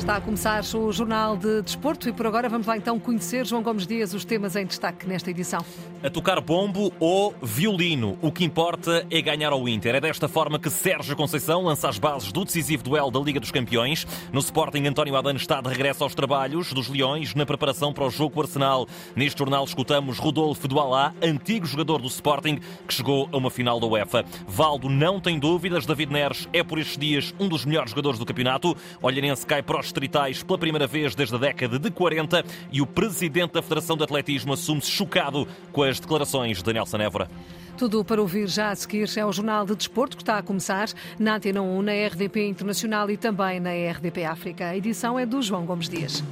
Está a começar o Jornal de Desporto e por agora vamos lá então conhecer, João Gomes Dias, os temas em destaque nesta edição. A tocar bombo ou violino, o que importa é ganhar ao Inter. É desta forma que Sérgio Conceição lança as bases do decisivo duelo da Liga dos Campeões. No Sporting, António Adano está de regresso aos trabalhos dos Leões na preparação para o jogo com o Arsenal. Neste jornal escutamos Rodolfo Dualá, antigo jogador do Sporting, que chegou a uma final da UEFA. Valdo não tem dúvidas, David Neres é por estes dias um dos melhores jogadores do campeonato. Olhanense cai para os distritais pela primeira vez desde a década de 40 e o presidente da Federação de Atletismo assume-se chocado com as declarações de Nelson Évora. Tudo para ouvir já a seguir é o Jornal de Desporto que está a começar na Antena 1, na RDP Internacional e também na RDP África. A edição é do João Gomes Dias.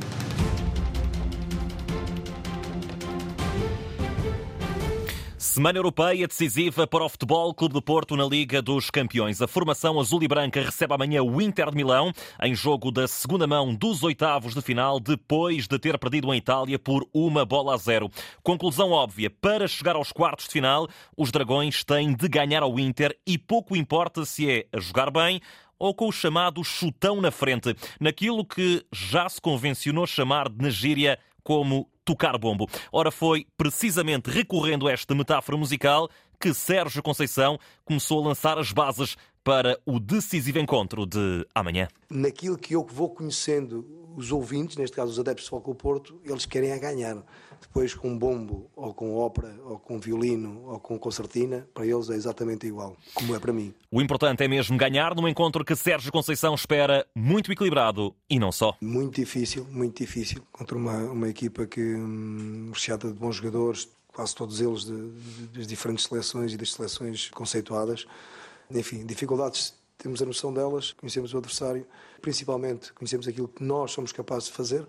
Semana Europeia decisiva para o Futebol Clube de Porto na Liga dos Campeões. A formação azul e branca recebe amanhã o Inter de Milão em jogo da segunda mão dos oitavos de final, depois de ter perdido em Itália por uma bola a zero. Conclusão óbvia: para chegar aos quartos de final, os Dragões têm de ganhar ao Inter e pouco importa se é a jogar bem ou com o chamado chutão na frente, naquilo que já se convencionou chamar de na gíria como tocar bombo. Ora, foi precisamente recorrendo a esta metáfora musical que Sérgio Conceição começou a lançar as bases para o decisivo encontro de amanhã. Naquilo que eu vou conhecendo os ouvintes, neste caso os adeptos do Futebol Porto, eles querem a ganhar. Depois com bombo, ou com ópera, ou com violino, ou com concertina, para eles é exatamente igual, como é para mim. O importante é mesmo ganhar num encontro que Sérgio Conceição espera muito equilibrado e não só. Muito difícil, muito difícil, contra uma, uma equipa que hum, recheada de bons jogadores, quase todos eles de, de, das diferentes seleções e das seleções conceituadas. Enfim, dificuldades temos a noção delas, conhecemos o adversário, principalmente conhecemos aquilo que nós somos capazes de fazer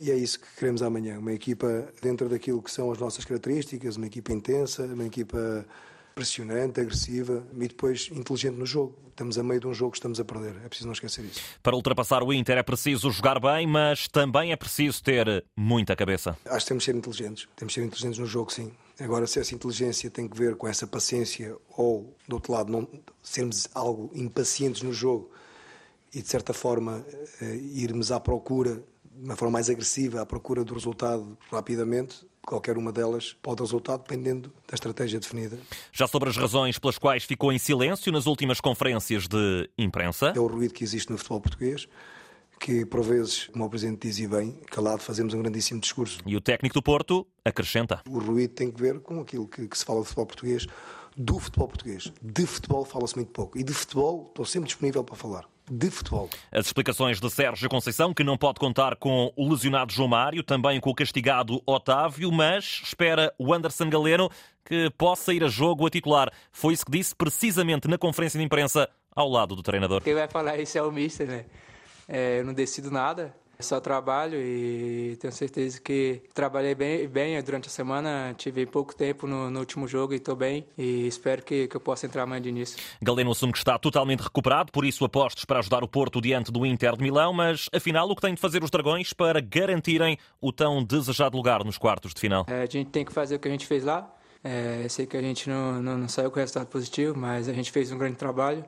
e é isso que queremos amanhã. Uma equipa dentro daquilo que são as nossas características, uma equipa intensa, uma equipa pressionante, agressiva e depois inteligente no jogo. Estamos a meio de um jogo que estamos a perder. É preciso não esquecer isso. Para ultrapassar o Inter é preciso jogar bem, mas também é preciso ter muita cabeça. Acho que temos de ser inteligentes. Temos de ser inteligentes no jogo, sim. Agora, se essa inteligência tem que ver com essa paciência ou, do outro lado, não sermos algo impacientes no jogo e, de certa forma, eh, irmos à procura de uma forma mais agressiva à procura do resultado rapidamente, qualquer uma delas pode resultar dependendo da estratégia definida. Já sobre as razões pelas quais ficou em silêncio nas últimas conferências de imprensa? É o ruído que existe no futebol português, que por vezes, como o Presidente diz e bem, calado fazemos um grandíssimo discurso. E o técnico do Porto acrescenta. O ruído tem que ver com aquilo que, que se fala do futebol português, do futebol português. De futebol fala-se muito pouco. E de futebol estou sempre disponível para falar de futebol. As explicações de Sérgio Conceição, que não pode contar com o lesionado João Mário, também com o castigado Otávio, mas espera o Anderson Galeno que possa ir a jogo a titular. Foi isso que disse precisamente na conferência de imprensa ao lado do treinador. Quem vai falar isso é o Mister, né? É, eu não decido nada. Só trabalho e tenho certeza que trabalhei bem, bem durante a semana. Tive pouco tempo no, no último jogo e estou bem. E espero que, que eu possa entrar mais de início. Galeno assume que está totalmente recuperado, por isso apostos para ajudar o Porto diante do Inter de Milão. Mas afinal, o que têm de fazer os Dragões para garantirem o tão desejado lugar nos quartos de final? É, a gente tem que fazer o que a gente fez lá. É, sei que a gente não, não, não saiu com resultado positivo, mas a gente fez um grande trabalho.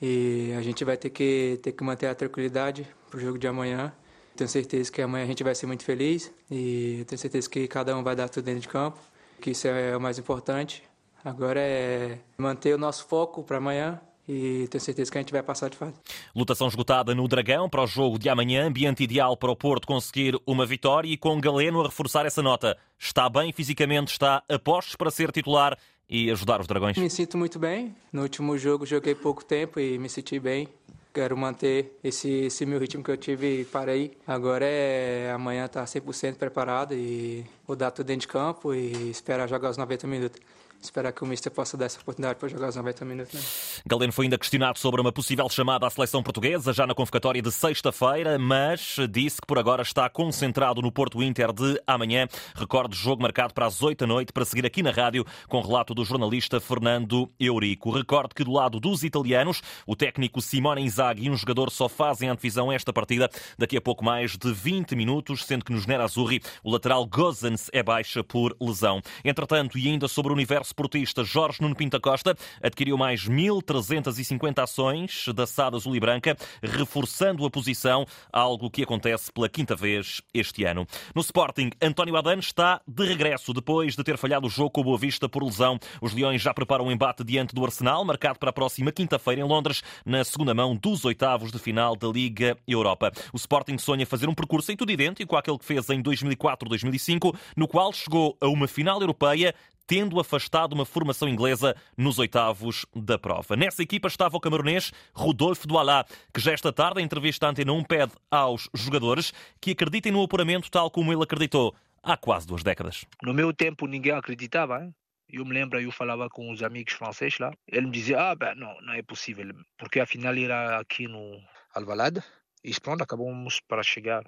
E a gente vai ter que, ter que manter a tranquilidade para o jogo de amanhã tenho certeza que amanhã a gente vai ser muito feliz e tenho certeza que cada um vai dar tudo dentro de campo, que isso é o mais importante. Agora é manter o nosso foco para amanhã e tenho certeza que a gente vai passar de fase. Lutação esgotada no Dragão para o jogo de amanhã, ambiente ideal para o Porto conseguir uma vitória e com Galeno a reforçar essa nota. Está bem fisicamente, está a postos para ser titular e ajudar os Dragões? Me sinto muito bem. No último jogo joguei pouco tempo e me senti bem. Quero manter esse, esse meu ritmo que eu tive e parei. Agora é amanhã estar tá 100% preparado e vou dar tudo dentro de campo e esperar jogar os 90 minutos esperar que o Mister possa dar essa oportunidade para jogar os 90 minutos. Né? Galeno foi ainda questionado sobre uma possível chamada à seleção portuguesa, já na convocatória de sexta-feira, mas disse que por agora está concentrado no Porto Inter de amanhã. Recorde jogo marcado para as 8 da noite, para seguir aqui na rádio, com relato do jornalista Fernando Eurico. Recorde que do lado dos italianos, o técnico Simone Inzaghi e um jogador só fazem antevisão esta partida daqui a pouco mais de 20 minutos, sendo que nos Nerazzurri o lateral Gozens é baixa por lesão. Entretanto, e ainda sobre o universo sportista Jorge Nuno Pinta Costa adquiriu mais 1.350 ações da SAD Azul e Branca, reforçando a posição, algo que acontece pela quinta vez este ano. No Sporting, António Adano está de regresso depois de ter falhado o jogo com o Boa Vista por lesão. Os Leões já preparam um embate diante do Arsenal, marcado para a próxima quinta-feira em Londres, na segunda mão dos oitavos de final da Liga Europa. O Sporting sonha fazer um percurso em tudo idêntico àquele que fez em 2004-2005, no qual chegou a uma final europeia tendo afastado uma formação inglesa nos oitavos da prova. Nessa equipa estava o camaronês Rodolfo Dualá, que já esta tarde, em entrevista à Antena 1, pede aos jogadores que acreditem no apuramento tal como ele acreditou há quase duas décadas. No meu tempo ninguém acreditava, hein? Eu me lembro, eu falava com os amigos franceses lá, ele me dizia, ah, ben, não, não é possível, porque a final era aqui no Alvalade, e pronto, acabamos para chegar.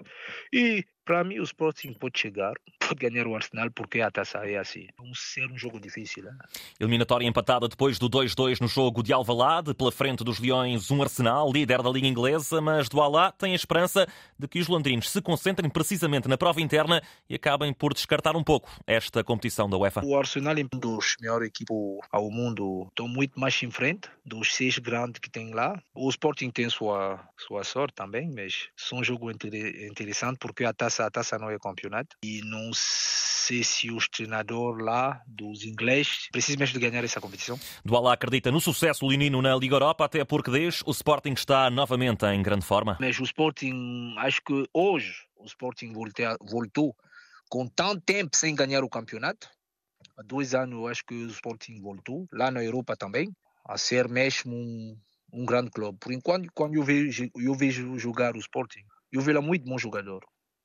E para mim o Sporting pode chegar, pode ganhar o Arsenal porque a taça é assim. Vamos ser um jogo difícil. Hein? Eliminatória empatada depois do 2-2 no jogo de Alvalade, pela frente dos Leões, um Arsenal, líder da Liga Inglesa, mas do Alá tem a esperança de que os londrinos se concentrem precisamente na prova interna e acabem por descartar um pouco esta competição da UEFA. O Arsenal é um dos melhores equipes ao mundo, estão muito mais em frente dos seis grandes que tem lá. O Sporting tem sua, sua sorte também, mas são um jogo interessante porque a taça taça, a taça não é campeonato e não sei se os treinadores lá dos ingleses precisam mesmo de ganhar essa competição. Duala acredita no sucesso leonino na Liga Europa, até porque desde o Sporting está novamente em grande forma. Mas o Sporting, acho que hoje o Sporting voltou, com tanto tempo sem ganhar o campeonato. Há dois anos acho que o Sporting voltou, lá na Europa também, a ser mesmo um, um grande clube. Por enquanto, quando eu vejo, eu vejo jogar o Sporting, eu vejo muito bom jogador.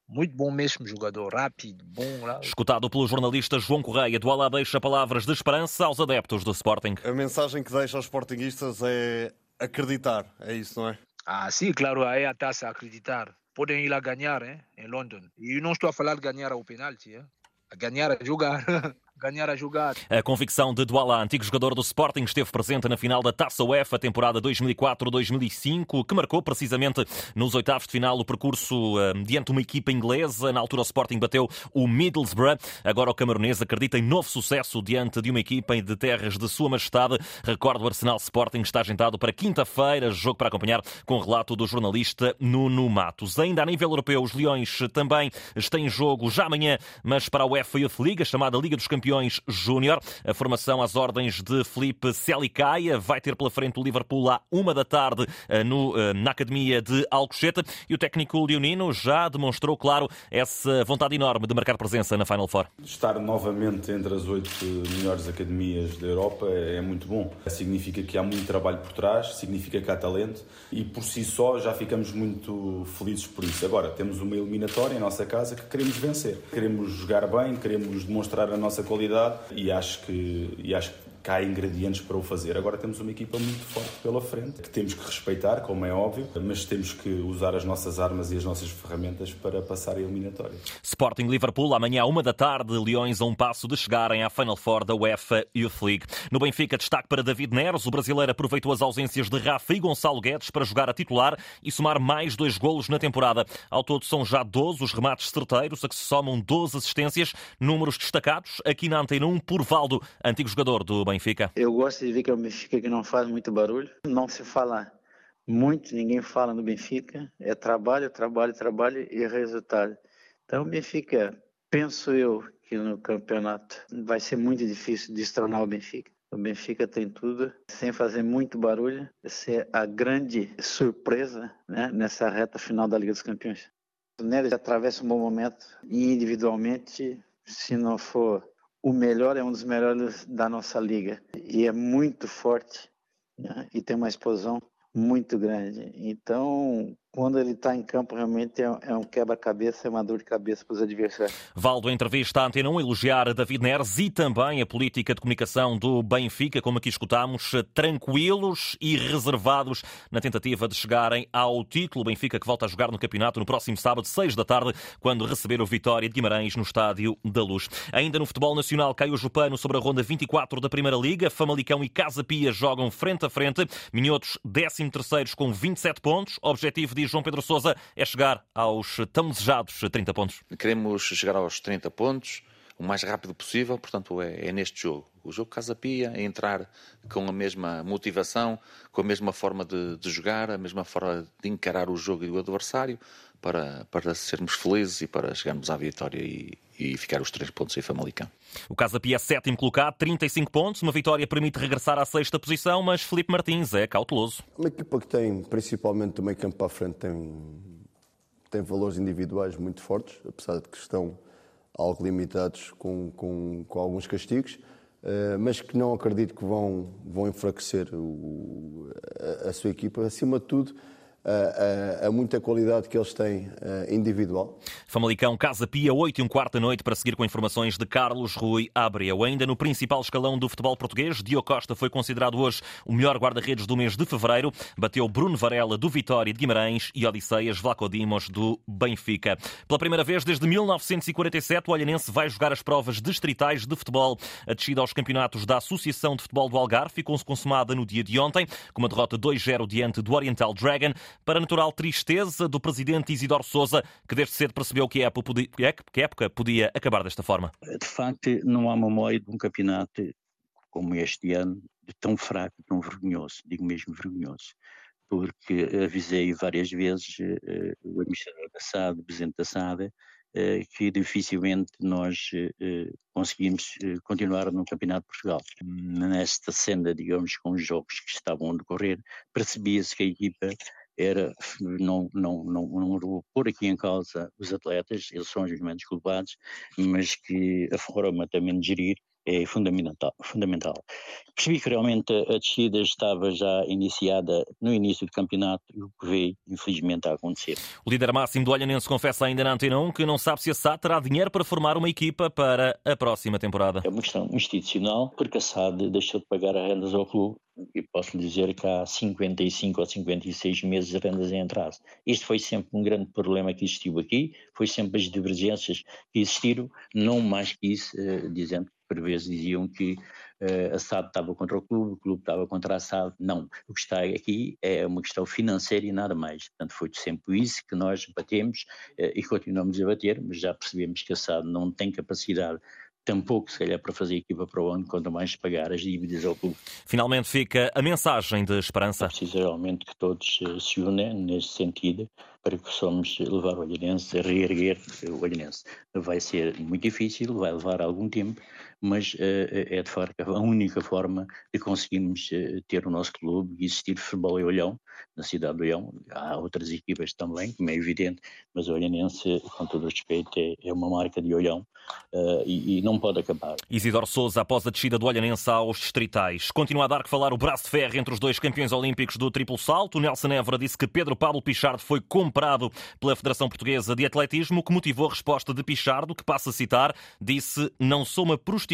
Muito bom mesmo jogador, rápido, bom. Lá. Escutado pelo jornalista João Correia, do Alá deixa palavras de esperança aos adeptos do Sporting. A mensagem que deixa aos Sportingistas é acreditar, é isso, não é? Ah, sim, claro, é a taça acreditar. Podem ir lá ganhar hein, em Londres. E não estou a falar de ganhar ao penalti, hein? a ganhar a jogar. ganhar a jogar. A convicção de Douala, antigo jogador do Sporting, esteve presente na final da Taça UEFA, temporada 2004-2005, que marcou precisamente nos oitavos de final o percurso uh, diante de uma equipa inglesa. Na altura o Sporting bateu o Middlesbrough. Agora o camaronês acredita em novo sucesso diante de uma equipa de terras de Sua Majestade. Recordo, o Arsenal Sporting está agendado para quinta-feira, jogo para acompanhar com o relato do jornalista Nuno Matos. Ainda a nível europeu, os Leões também estão em jogo já amanhã, mas para a UEFA Youth League, chamada Liga dos Campeões Campeões Júnior. A formação às ordens de Felipe Celicaia vai ter pela frente o Liverpool à uma da tarde eh, no, eh, na Academia de Alcochete e o técnico leonino já demonstrou, claro, essa vontade enorme de marcar presença na Final Four. Estar novamente entre as oito melhores academias da Europa é muito bom. Significa que há muito trabalho por trás, significa que há talento e por si só já ficamos muito felizes por isso. Agora, temos uma eliminatória em nossa casa que queremos vencer. Queremos jogar bem, queremos demonstrar a nossa qualidade qualidade e acho que, e acho que há ingredientes para o fazer. Agora temos uma equipa muito forte pela frente, que temos que respeitar, como é óbvio, mas temos que usar as nossas armas e as nossas ferramentas para passar a eliminatória. Sporting Liverpool, amanhã uma da tarde, Leões a um passo de chegarem à Final Four da UEFA Youth League. No Benfica, destaque para David Neres. O brasileiro aproveitou as ausências de Rafa e Gonçalo Guedes para jogar a titular e somar mais dois golos na temporada. Ao todo são já 12 os remates certeiros, a que se somam 12 assistências, números destacados aqui na Antena 1 por Valdo, antigo jogador do Benfica. Benfica? Eu gosto de ver que é o Benfica que não faz muito barulho. Não se fala muito, ninguém fala no Benfica. É trabalho, trabalho, trabalho e resultado. Então o Benfica, penso eu, que no campeonato vai ser muito difícil destronar o Benfica. O Benfica tem tudo, sem fazer muito barulho, ser a grande surpresa né, nessa reta final da Liga dos Campeões. O Neres atravessa um bom momento e individualmente, se não for o melhor é um dos melhores da nossa liga e é muito forte né? e tem uma explosão muito grande. Então, quando ele está em campo, realmente é um quebra-cabeça, é uma dor de cabeça para os adversários. Valdo, entrevista à Antena 1, elogiar David Neres e também a política de comunicação do Benfica, como aqui escutámos, tranquilos e reservados na tentativa de chegarem ao título. Benfica que volta a jogar no campeonato no próximo sábado, 6 da tarde, quando receber o Vitória de Guimarães no Estádio da Luz. Ainda no futebol nacional, cai o Jupano sobre a ronda 24 da Primeira Liga. Famalicão e Casa Pia jogam frente a frente. Minhotos, 13 terceiros com 27 pontos. Objetivo de João Pedro Sousa é chegar aos tão desejados 30 pontos. Queremos chegar aos 30 pontos. o mais rápido possível, portanto é, é neste jogo. O jogo Casa Pia é entrar com a mesma motivação, com a mesma forma de, de jogar, a mesma forma de encarar o jogo e o adversário, para, para sermos felizes e para chegarmos à vitória e, e ficar os três pontos em Famalicão. O Casa Pia é sétimo colocado, 35 pontos. Uma vitória permite regressar à sexta posição, mas Felipe Martins é cauteloso. Uma equipa que tem, principalmente do meio campo para a frente, tem, tem valores individuais muito fortes, apesar de que estão algo limitados com, com, com alguns castigos. Uh, mas que não acredito que vão, vão enfraquecer o, a, a, sua equipa. Acima de tudo, a, a, muita qualidade que eles têm individual. Famalicão, Casa Pia, 8 e um quarto da noite, para seguir com informações de Carlos Rui Abreu. Ainda no principal escalão do futebol português, Diogo Costa foi considerado hoje o melhor guarda-redes do mês de fevereiro. Bateu Bruno Varela, do Vitória de Guimarães, e Odisseias Vlacodimos, do Benfica. Pela primeira vez desde 1947, o Olhanense vai jogar as provas distritais de futebol. A descida aos campeonatos da Associação de Futebol do Algarve ficou-se consumada no dia de ontem, com uma derrota 2-0 diante do Oriental Dragon para a natural tristeza do presidente Isidoro Souza, que desde cedo percebeu que a época podia acabar desta forma. De facto, não há memória de um campeonato como este ano, tão fraco, tão vergonhoso, digo mesmo vergonhoso, porque avisei várias vezes uh, o administrador da SAD, o presidente da SAD, uh, que dificilmente nós uh, conseguimos continuar no Campeonato de Portugal. Nesta senda, digamos, com os jogos que estavam a decorrer, percebia-se que a equipa era não, não, não, não vou pôr aqui em causa os atletas, eles são os menos culpados, mas que a forma também de gerir é fundamental. fundamental. Percebi que realmente a descida estava já iniciada no início do campeonato e o que veio, infelizmente, a acontecer. O líder máximo do Olhanense confessa ainda na Antena 1 que não sabe se a SAD terá dinheiro para formar uma equipa para a próxima temporada. É uma questão institucional, porque a SAD deixou de pagar as rendas ao clube e posso lhe dizer que há 55 ou 56 meses de rendas em atraso. Isto foi sempre um grande problema que existiu aqui, foi sempre as divergências que existiram, não mais que isso, uh, dizendo que por vezes diziam que uh, a SAD estava contra o clube, o clube estava contra a SAD. Não, o que está aqui é uma questão financeira e nada mais. Portanto, foi sempre isso que nós batemos uh, e continuamos a bater, mas já percebemos que a SAD não tem capacidade tampouco, se calhar, para fazer equipa para o ano, quanto mais pagar as dívidas ao clube. Finalmente fica a mensagem de esperança. É preciso realmente que todos eh, se unem nesse sentido para que possamos levar o Olhanense reerguer o Olhanense. Vai ser muito difícil, vai levar algum tempo, mas uh, é de facto a única forma de conseguirmos uh, ter o nosso clube e existir futebol em Olhão, na cidade de Olhão. Há outras equipas também, como é evidente, mas o Olhanense, com todo o respeito, é, é uma marca de Olhão e, não pode acabar. Isidoro Souza, após a descida do Olhanense aos distritais, continua a dar que falar o braço de ferro entre os dois campeões olímpicos do triplo salto. Nelson Évora disse que Pedro Pablo Pichardo foi comprado pela Federação Portuguesa de Atletismo, que motivou a resposta de Pichardo, que passa a citar, disse: Não sou uma prostituta,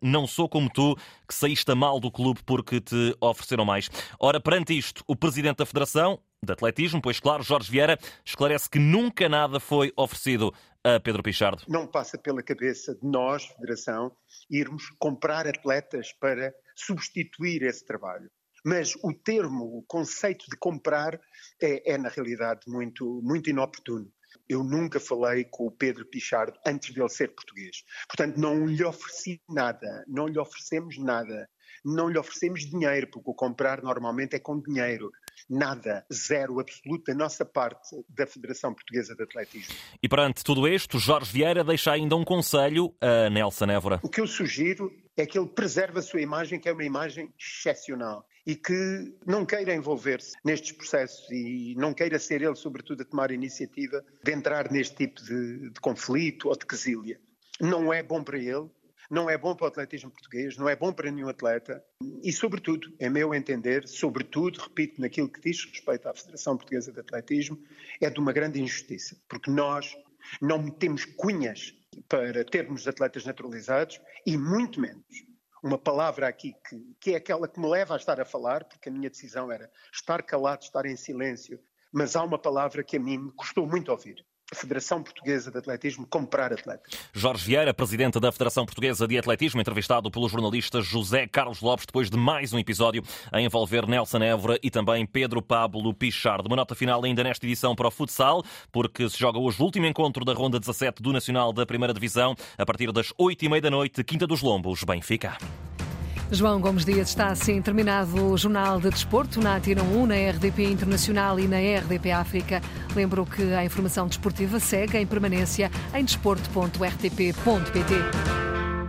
não sou como tu, que saíste mal do clube porque te ofereceram mais. Ora, perante isto, o presidente da Federação de Atletismo, pois claro, Jorge Vieira, esclarece que nunca nada foi oferecido a Pedro Pichardo. Não passa pela cabeça de nós, Federação, irmos comprar atletas para substituir esse trabalho. Mas o termo, o conceito de comprar é, é na realidade muito, muito inoportuno. Eu nunca falei com o Pedro Pichardo antes de ele ser português. Portanto, não lhe ofereci nada, não lhe oferecemos nada. Não lhe oferecemos dinheiro, porque o comprar normalmente é com dinheiro. Nada, zero, absoluto da nossa parte da Federação Portuguesa de Atletismo. E perante tudo isto, Jorge Vieira deixa ainda um conselho a Nelson Évora. O que eu sugiro é que ele preserve a sua imagem, que é uma imagem excepcional e que não queira envolver-se nestes processos e não queira ser ele, sobretudo, a tomar a iniciativa de entrar neste tipo de, de conflito ou de quesilha. Não é bom para ele, não é bom para o atletismo português, não é bom para nenhum atleta e, sobretudo, é meu entender, sobretudo, repito, naquilo que diz respeito à Federação Portuguesa de Atletismo, é de uma grande injustiça, porque nós não metemos cunhas para termos atletas naturalizados e muito menos uma palavra aqui que, que é aquela que me leva a estar a falar, porque a minha decisão era estar calado, estar em silêncio, mas há uma palavra que a mim me custou muito ouvir, Federação Portuguesa de Atletismo comprar atletas. Jorge Vieira, presidente da Federação Portuguesa de Atletismo, entrevistado pelo jornalista José Carlos Lopes depois de mais um episódio a envolver Nelson Évora e também Pedro Pablo Pichard. Uma nota final ainda nesta edição para o futsal, porque se joga hoje o último encontro da Ronda 17 do Nacional da Primeira Divisão, a partir das 8h30 da noite, Quinta dos Lombos, Benfica. João Gomes Dias está assim terminado o Jornal de Desporto na Antena 1, na RDP Internacional e na RDP África. Lembro que a informação desportiva segue em permanência em desporto.rtp.pt.